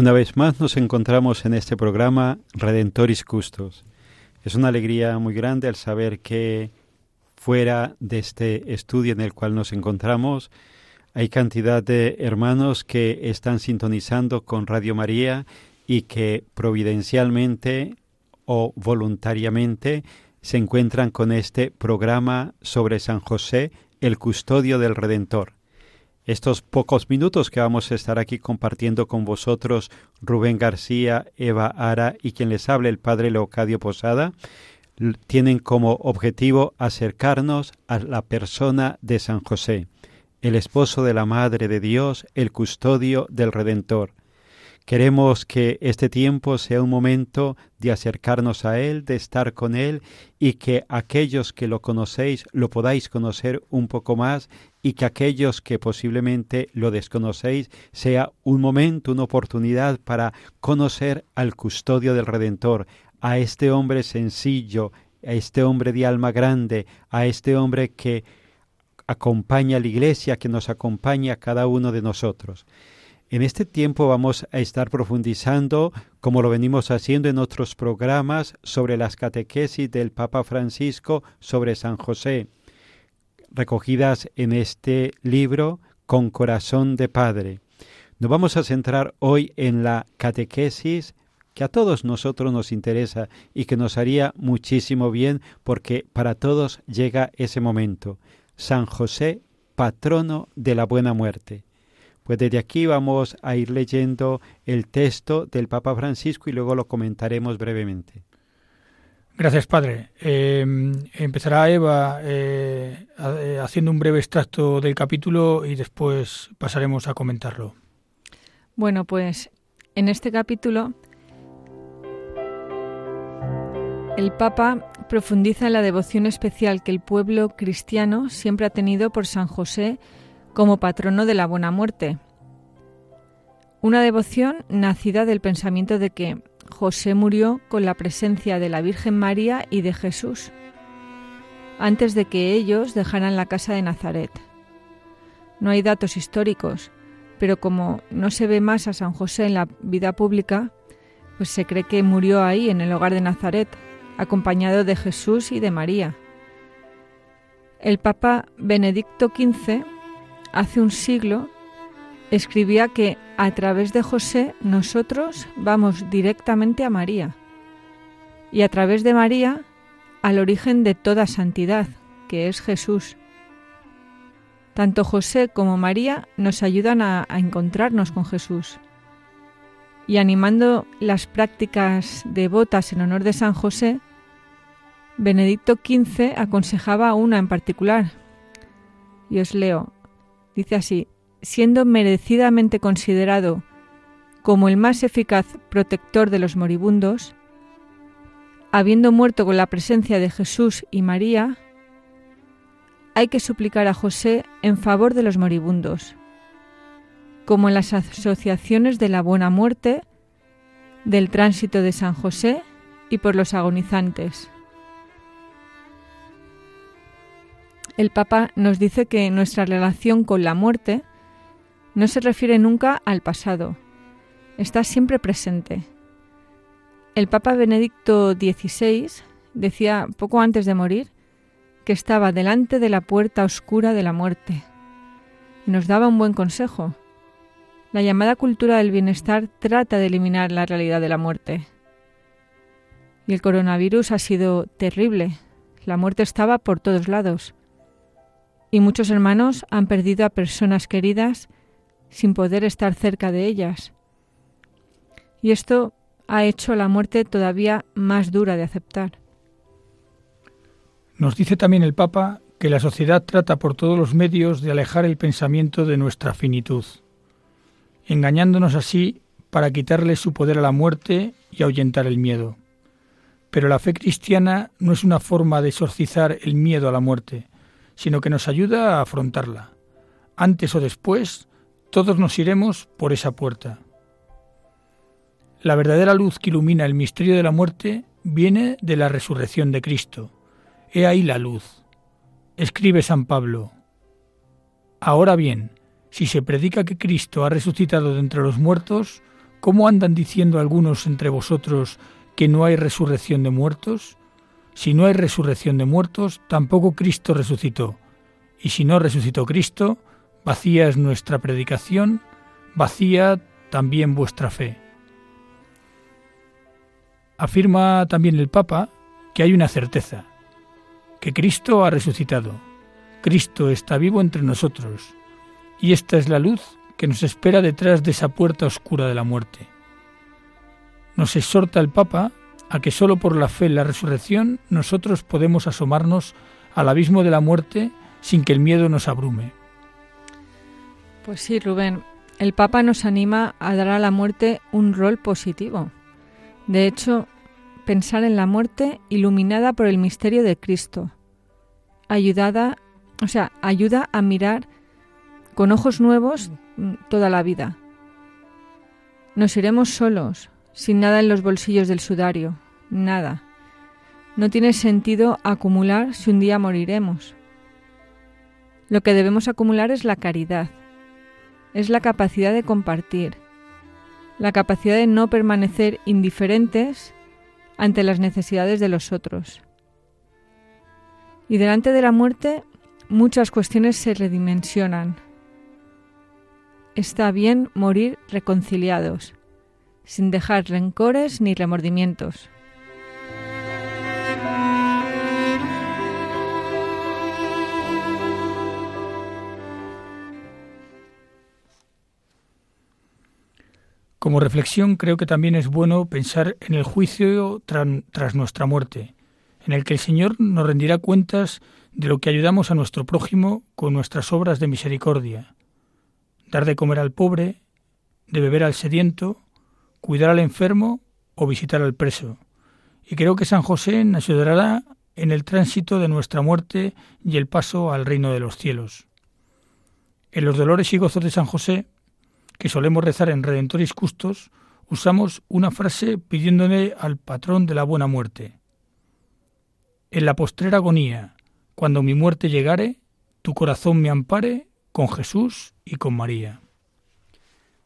Una vez más nos encontramos en este programa Redentoris Custos. Es una alegría muy grande al saber que fuera de este estudio en el cual nos encontramos hay cantidad de hermanos que están sintonizando con Radio María y que providencialmente o voluntariamente se encuentran con este programa sobre San José, el custodio del Redentor. Estos pocos minutos que vamos a estar aquí compartiendo con vosotros, Rubén García, Eva Ara y quien les habla, el Padre Leocadio Posada, tienen como objetivo acercarnos a la persona de San José, el esposo de la Madre de Dios, el custodio del Redentor. Queremos que este tiempo sea un momento de acercarnos a Él, de estar con Él y que aquellos que lo conocéis lo podáis conocer un poco más y que aquellos que posiblemente lo desconocéis sea un momento, una oportunidad para conocer al custodio del Redentor, a este hombre sencillo, a este hombre de alma grande, a este hombre que acompaña a la iglesia, que nos acompaña a cada uno de nosotros. En este tiempo vamos a estar profundizando, como lo venimos haciendo en otros programas, sobre las catequesis del Papa Francisco sobre San José, recogidas en este libro Con corazón de Padre. Nos vamos a centrar hoy en la catequesis que a todos nosotros nos interesa y que nos haría muchísimo bien porque para todos llega ese momento. San José, patrono de la buena muerte. Pues desde aquí vamos a ir leyendo el texto del Papa Francisco y luego lo comentaremos brevemente. Gracias, padre. Eh, empezará Eva eh, eh, haciendo un breve extracto del capítulo y después pasaremos a comentarlo. Bueno, pues en este capítulo el Papa profundiza en la devoción especial que el pueblo cristiano siempre ha tenido por San José como patrono de la buena muerte. Una devoción nacida del pensamiento de que José murió con la presencia de la Virgen María y de Jesús, antes de que ellos dejaran la casa de Nazaret. No hay datos históricos, pero como no se ve más a San José en la vida pública, pues se cree que murió ahí, en el hogar de Nazaret, acompañado de Jesús y de María. El Papa Benedicto XV, hace un siglo, escribía que a través de José nosotros vamos directamente a María y a través de María al origen de toda santidad, que es Jesús. Tanto José como María nos ayudan a, encontrarnos con Jesús. Y animando las prácticas devotas en honor de San José, Benedicto XV aconsejaba una en particular. Y os leo. Dice así, siendo merecidamente considerado como el más eficaz protector de los moribundos, habiendo muerto con la presencia de Jesús y María, hay que suplicar a José en favor de los moribundos, como en las asociaciones de la Buena Muerte, del Tránsito de San José y por los agonizantes. El Papa nos dice que nuestra relación con la muerte no se refiere nunca al pasado, está siempre presente. El Papa Benedicto XVI decía poco antes de morir que estaba delante de la puerta oscura de la muerte y nos daba un buen consejo. La llamada cultura del bienestar trata de eliminar la realidad de la muerte. Y el coronavirus ha sido terrible. La muerte estaba por todos lados. Y muchos hermanos han perdido a personas queridas sin poder estar cerca de ellas. Y esto ha hecho la muerte todavía más dura de aceptar. Nos dice también el Papa que la sociedad trata por todos los medios de alejar el pensamiento de nuestra finitud, engañándonos así para quitarle su poder a la muerte y ahuyentar el miedo. Pero la fe cristiana no es una forma de exorcizar el miedo a la muerte, sino que nos ayuda a afrontarla. Antes o después, todos nos iremos por esa puerta. La verdadera luz que ilumina el misterio de la muerte viene de la resurrección de Cristo. He ahí la luz. Escribe San Pablo. Ahora bien, si se predica que Cristo ha resucitado de entre los muertos, ¿cómo andan diciendo algunos entre vosotros que no hay resurrección de muertos? Si no hay resurrección de muertos, tampoco Cristo resucitó. Y si no resucitó Cristo, Vacía es nuestra predicación, vacía también vuestra fe. Afirma también el Papa que hay una certeza, que Cristo ha resucitado, Cristo está vivo entre nosotros, y esta es la luz que nos espera detrás de esa puerta oscura de la muerte. Nos exhorta el Papa a que sólo por la fe en la resurrección nosotros podemos asomarnos al abismo de la muerte sin que el miedo nos abrume. Pues sí, Rubén. El Papa nos anima a dar a la muerte un rol positivo. De hecho, pensar en la muerte iluminada por el misterio de Cristo, ayudada, o sea, ayuda a mirar con ojos nuevos toda la vida. Nos iremos solos, sin nada en los bolsillos del sudario, nada. No tiene sentido acumular si un día moriremos. Lo que debemos acumular es la caridad, es la capacidad de compartir, la capacidad de no permanecer indiferentes ante las necesidades de los otros. Y delante de la muerte muchas cuestiones se redimensionan. Está bien morir reconciliados, sin dejar rencores ni remordimientos. Como reflexión creo que también es bueno pensar en el juicio tras nuestra muerte, en el que el Señor nos rendirá cuentas de lo que ayudamos a nuestro prójimo con nuestras obras de misericordia, dar de comer al pobre, de beber al sediento, cuidar al enfermo o visitar al preso. Y creo que San José nos ayudará en el tránsito de nuestra muerte y el paso al reino de los cielos. En los dolores y gozos de San José que solemos rezar en Redentoris Custos, usamos una frase pidiéndole al patrón de la buena muerte. En la postrera agonía, cuando mi muerte llegare, tu corazón me ampare con Jesús y con María.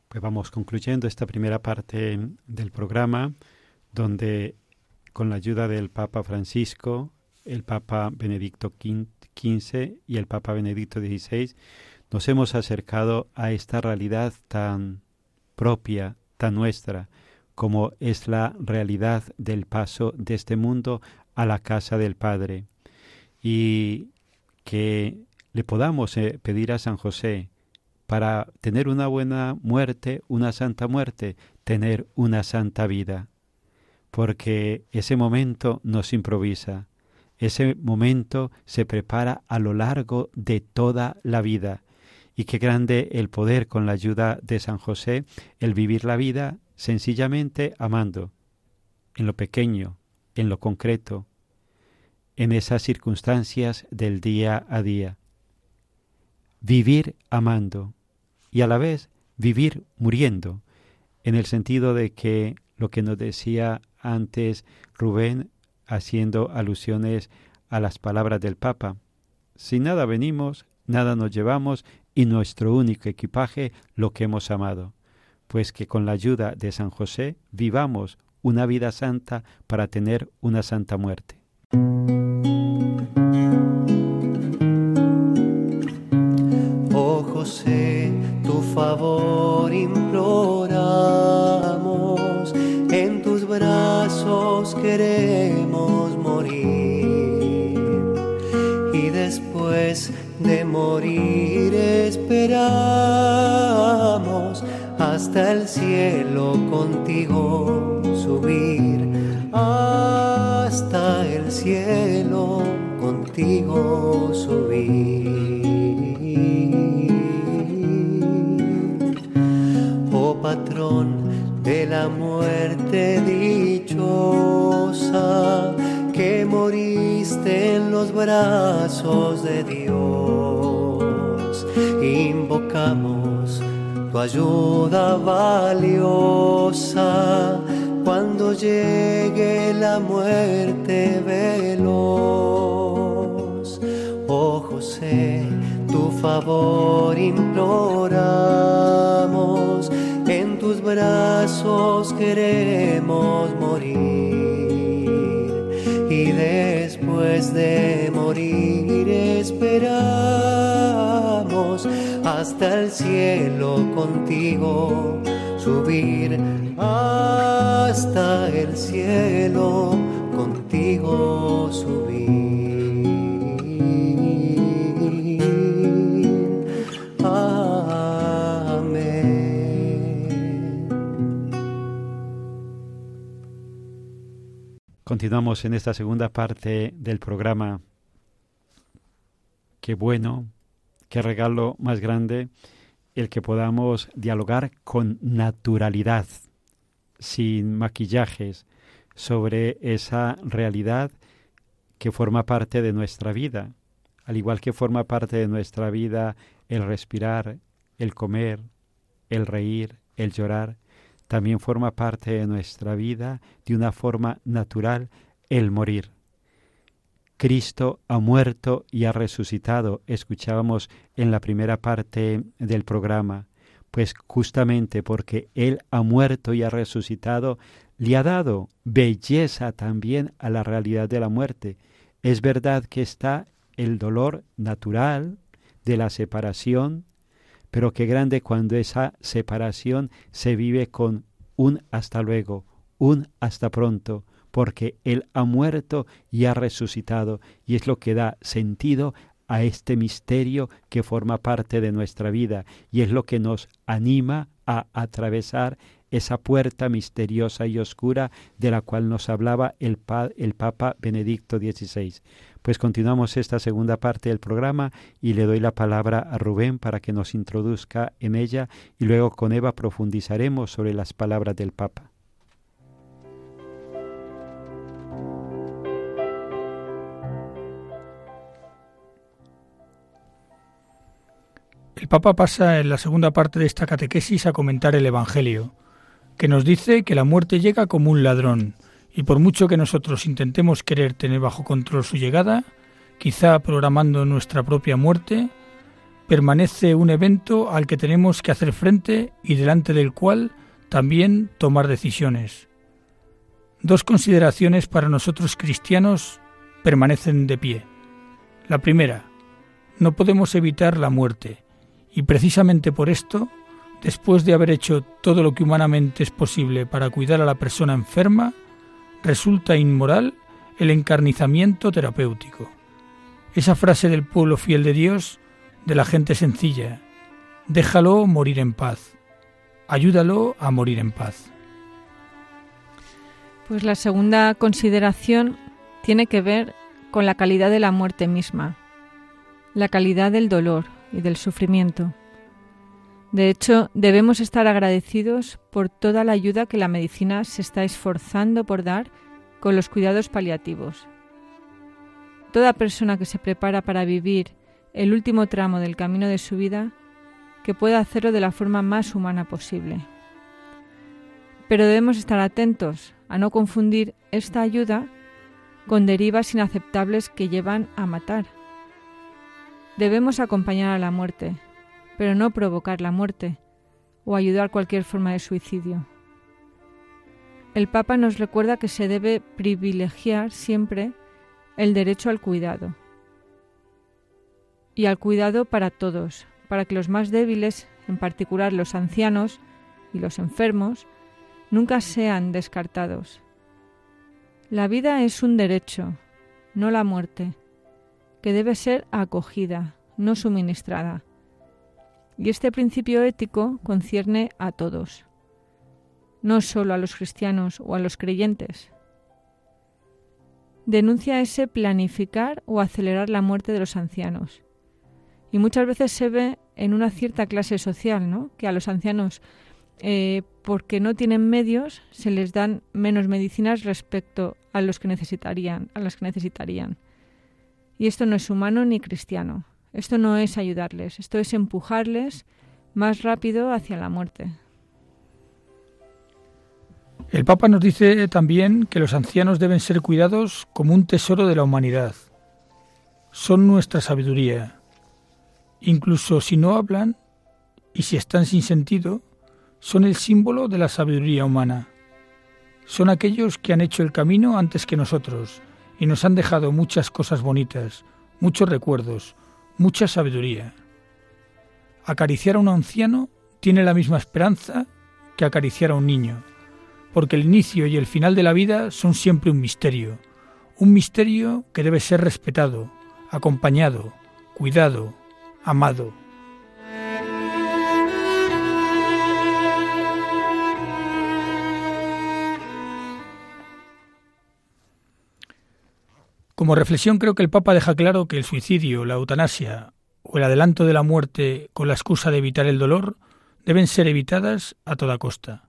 Pues vamos concluyendo esta primera parte del programa, donde con la ayuda del Papa Francisco, el Papa Benedicto XV y el Papa Benedicto XVI, nos hemos acercado a esta realidad tan propia, tan nuestra, como es la realidad del paso de este mundo a la casa del Padre. Y que le podamos eh, pedir a San José para tener una buena muerte, una santa muerte, tener una santa vida. Porque ese momento nos improvisa, ese momento se prepara a lo largo de toda la vida Y qué grande el poder con la ayuda de San José, el vivir la vida sencillamente amando, en lo pequeño, en lo concreto, en esas circunstancias del día a día. Vivir amando y a la vez vivir muriendo, en el sentido de que lo que nos decía antes Rubén, haciendo alusiones a las palabras del Papa, sin nada venimos, nada nos llevamos y nuestro único equipaje lo que hemos amado. Pues que con la ayuda de San José vivamos una vida santa para tener una santa muerte. Oh José, tu favor imploramos, en tus brazos queremos hasta el cielo contigo subir, hasta el cielo contigo subir. Oh patrón de la muerte dichosa, que moriste en los brazos de Dios, invocamos tu ayuda valiosa cuando llegue la muerte veloz. Oh José, tu favor imploramos, en tus brazos queremos morir y después de morir esperamos hasta el cielo contigo subir hasta el cielo contigo subir. Amén. Continuamos en esta segunda parte del programa. Qué bueno, qué regalo más grande el que podamos dialogar con naturalidad, sin maquillajes, sobre esa realidad que forma parte de nuestra vida, al igual que forma parte de nuestra vida el respirar, el comer, el reír, el llorar, también forma parte de nuestra vida de una forma natural el morir. Cristo ha muerto y ha resucitado, escuchábamos en la primera parte del programa, pues justamente porque Él ha muerto y ha resucitado, le ha dado belleza también a la realidad de la muerte. Es verdad que está el dolor natural de la separación, pero qué grande cuando esa separación se vive con un hasta luego, un hasta pronto, porque Él ha muerto y ha resucitado, y es lo que da sentido a este misterio que forma parte de nuestra vida, y es lo que nos anima a atravesar esa puerta misteriosa y oscura de la cual nos hablaba el, el Papa Benedicto XVI. Pues continuamos esta segunda parte del programa y le doy la palabra a Rubén para que nos introduzca en ella y luego con Eva profundizaremos sobre las palabras del Papa. Papa pasa en la segunda parte de esta catequesis a comentar el Evangelio, que nos dice que la muerte llega como un ladrón, y por mucho que nosotros intentemos querer tener bajo control su llegada, quizá programando nuestra propia muerte, permanece un evento al que tenemos que hacer frente y delante del cual también tomar decisiones. Dos consideraciones para nosotros cristianos permanecen de pie. La primera, no podemos evitar la muerte, y precisamente por esto, después de haber hecho todo lo que humanamente es posible para cuidar a la persona enferma, resulta inmoral el encarnizamiento terapéutico. Esa frase del pueblo fiel de Dios, de la gente sencilla, déjalo morir en paz, ayúdalo a morir en paz. Pues la segunda consideración tiene que ver con la calidad de la muerte misma, la calidad del dolor y del sufrimiento. De hecho, debemos estar agradecidos por toda la ayuda que la medicina se está esforzando por dar con los cuidados paliativos. Toda persona que se prepara para vivir el último tramo del camino de su vida, que pueda hacerlo de la forma más humana posible. Pero debemos estar atentos a no confundir esta ayuda con derivas inaceptables que llevan a matar. Debemos acompañar a la muerte, pero no provocar la muerte o ayudar cualquier forma de suicidio. El Papa nos recuerda que se debe privilegiar siempre el derecho al cuidado y al cuidado para todos, para que los más débiles, en particular los ancianos y los enfermos, nunca sean descartados. La vida es un derecho, no la muerte, que debe ser acogida, no suministrada. Y este principio ético concierne a todos, no solo a los cristianos o a los creyentes. Denuncia ese planificar o acelerar la muerte de los ancianos. Y muchas veces se ve en una cierta clase social, ¿no? Que a los ancianos, eh, porque no tienen medios, se les dan menos medicinas respecto a los que necesitarían, a las que necesitarían. Y esto no es humano ni cristiano. Esto no es ayudarles, esto es empujarles más rápido hacia la muerte. El Papa nos dice también que los ancianos deben ser cuidados como un tesoro de la humanidad. Son nuestra sabiduría. Incluso si no hablan y si están sin sentido, son el símbolo de la sabiduría humana. Son aquellos que han hecho el camino antes que nosotros y nos han dejado muchas cosas bonitas, muchos recuerdos, mucha sabiduría. Acariciar a un anciano tiene la misma esperanza que acariciar a un niño, porque el inicio y el final de la vida son siempre un misterio, un misterio que debe ser respetado, acompañado, cuidado, amado. Como reflexión creo que el Papa deja claro que el suicidio, la eutanasia o el adelanto de la muerte con la excusa de evitar el dolor deben ser evitadas a toda costa.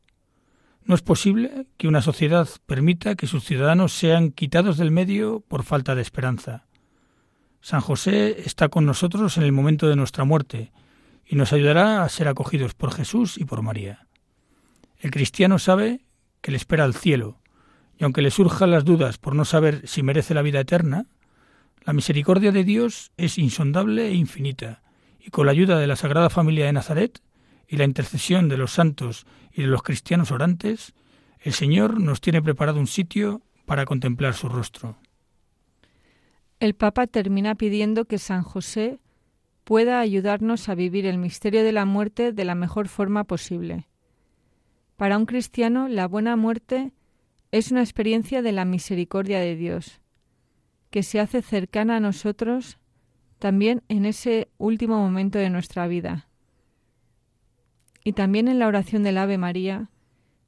No es posible que una sociedad permita que sus ciudadanos sean quitados del medio por falta de esperanza. San José está con nosotros en el momento de nuestra muerte y nos ayudará a ser acogidos por Jesús y por María. El cristiano sabe que le espera al cielo, y aunque le surjan las dudas por no saber si merece la vida eterna, la misericordia de Dios es insondable e infinita, y con la ayuda de la Sagrada Familia de Nazaret y la intercesión de los santos y de los cristianos orantes, el Señor nos tiene preparado un sitio para contemplar su rostro. El Papa termina pidiendo que San José pueda ayudarnos a vivir el misterio de la muerte de la mejor forma posible. Para un cristiano, la buena muerte es una experiencia de la misericordia de Dios, que se hace cercana a nosotros también en ese último momento de nuestra vida. Y también en la oración del Ave María,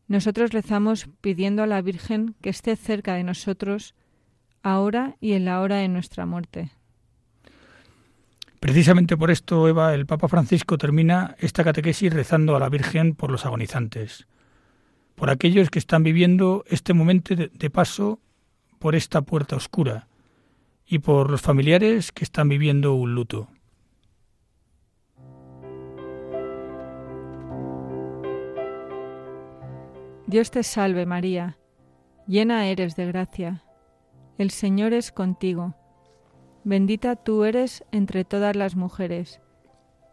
nosotros rezamos pidiendo a la Virgen que esté cerca de nosotros ahora y en la hora de nuestra muerte. Precisamente por esto, Eva, el Papa Francisco termina esta catequesis rezando a la Virgen por los agonizantes por aquellos que están viviendo este momento de paso por esta puerta oscura y por los familiares que están viviendo un luto. Dios te salve María, llena eres de gracia, el Señor es contigo, bendita tú eres entre todas las mujeres,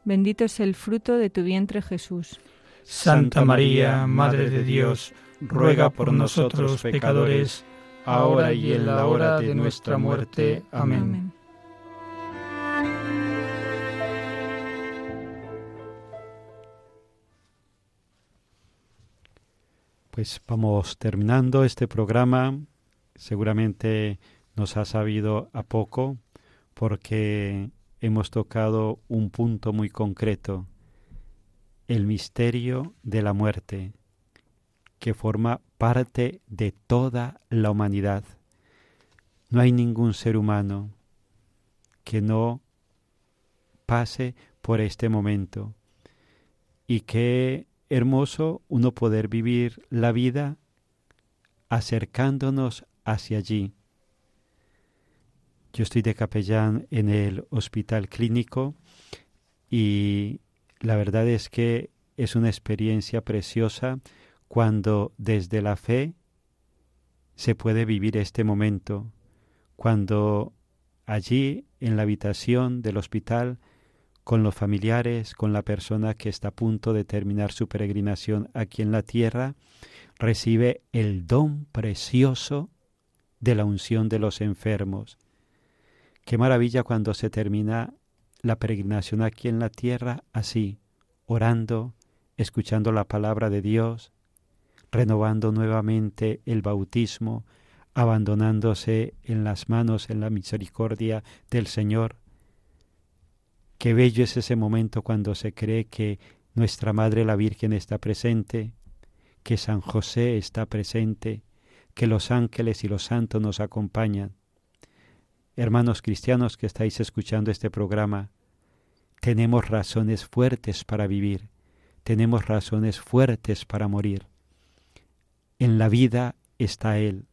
bendito es el fruto de tu vientre Jesús. Santa María, Madre de Dios, ruega por nosotros pecadores, ahora y en la hora de nuestra muerte. Amén. Pues vamos terminando este programa. Seguramente nos ha sabido a poco porque hemos tocado un punto muy concreto el misterio de la muerte, que forma parte de toda la humanidad. No hay ningún ser humano que no pase por este momento. Y qué hermoso uno poder vivir la vida acercándonos hacia allí. Yo estoy de capellán en el hospital clínico y la verdad es que es una experiencia preciosa cuando desde la fe se puede vivir este momento, cuando allí en la habitación del hospital, con los familiares, con la persona que está a punto de terminar su peregrinación aquí en la tierra, recibe el don precioso de la unción de los enfermos. Qué maravilla cuando se termina la peregrinación aquí en la tierra así, orando, escuchando la palabra de Dios, renovando nuevamente el bautismo, abandonándose en las manos, en la misericordia del Señor. Qué bello es ese momento cuando se cree que nuestra Madre la Virgen está presente, que San José está presente, que los ángeles y los santos nos acompañan. Hermanos cristianos que estáis escuchando este programa, tenemos razones fuertes para vivir, tenemos razones fuertes para morir. En la vida está Él,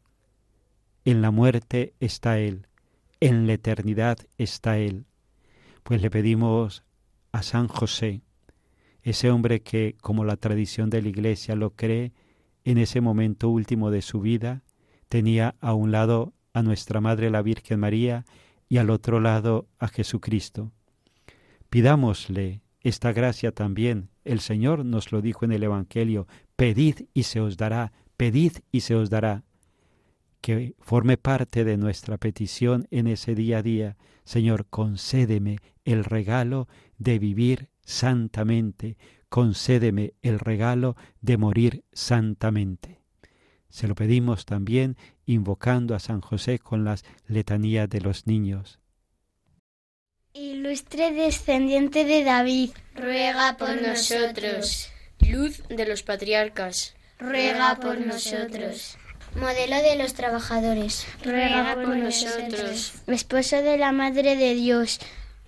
en la muerte está Él, en la eternidad está Él. Pues le pedimos a San José, ese hombre que, como la tradición de la Iglesia lo cree, en ese momento último de su vida, tenía a un lado a nuestra Madre la Virgen María y al otro lado a Jesucristo. Pidámosle esta gracia también. El Señor nos lo dijo en el Evangelio, pedid y se os dará, pedid y se os dará que forme parte de nuestra petición en ese día a día. Señor, concédeme el regalo de vivir santamente, concédeme el regalo de morir santamente. Se lo pedimos también invocando a San José con las letanías de los niños. Ilustre descendiente de David, ruega por nosotros. Luz de los patriarcas, ruega por nosotros. Modelo de los trabajadores, ruega por nosotros. Esposo de la Madre de Dios,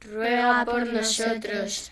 ruega por nosotros.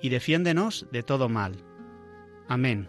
y defiéndenos de todo mal. Amén.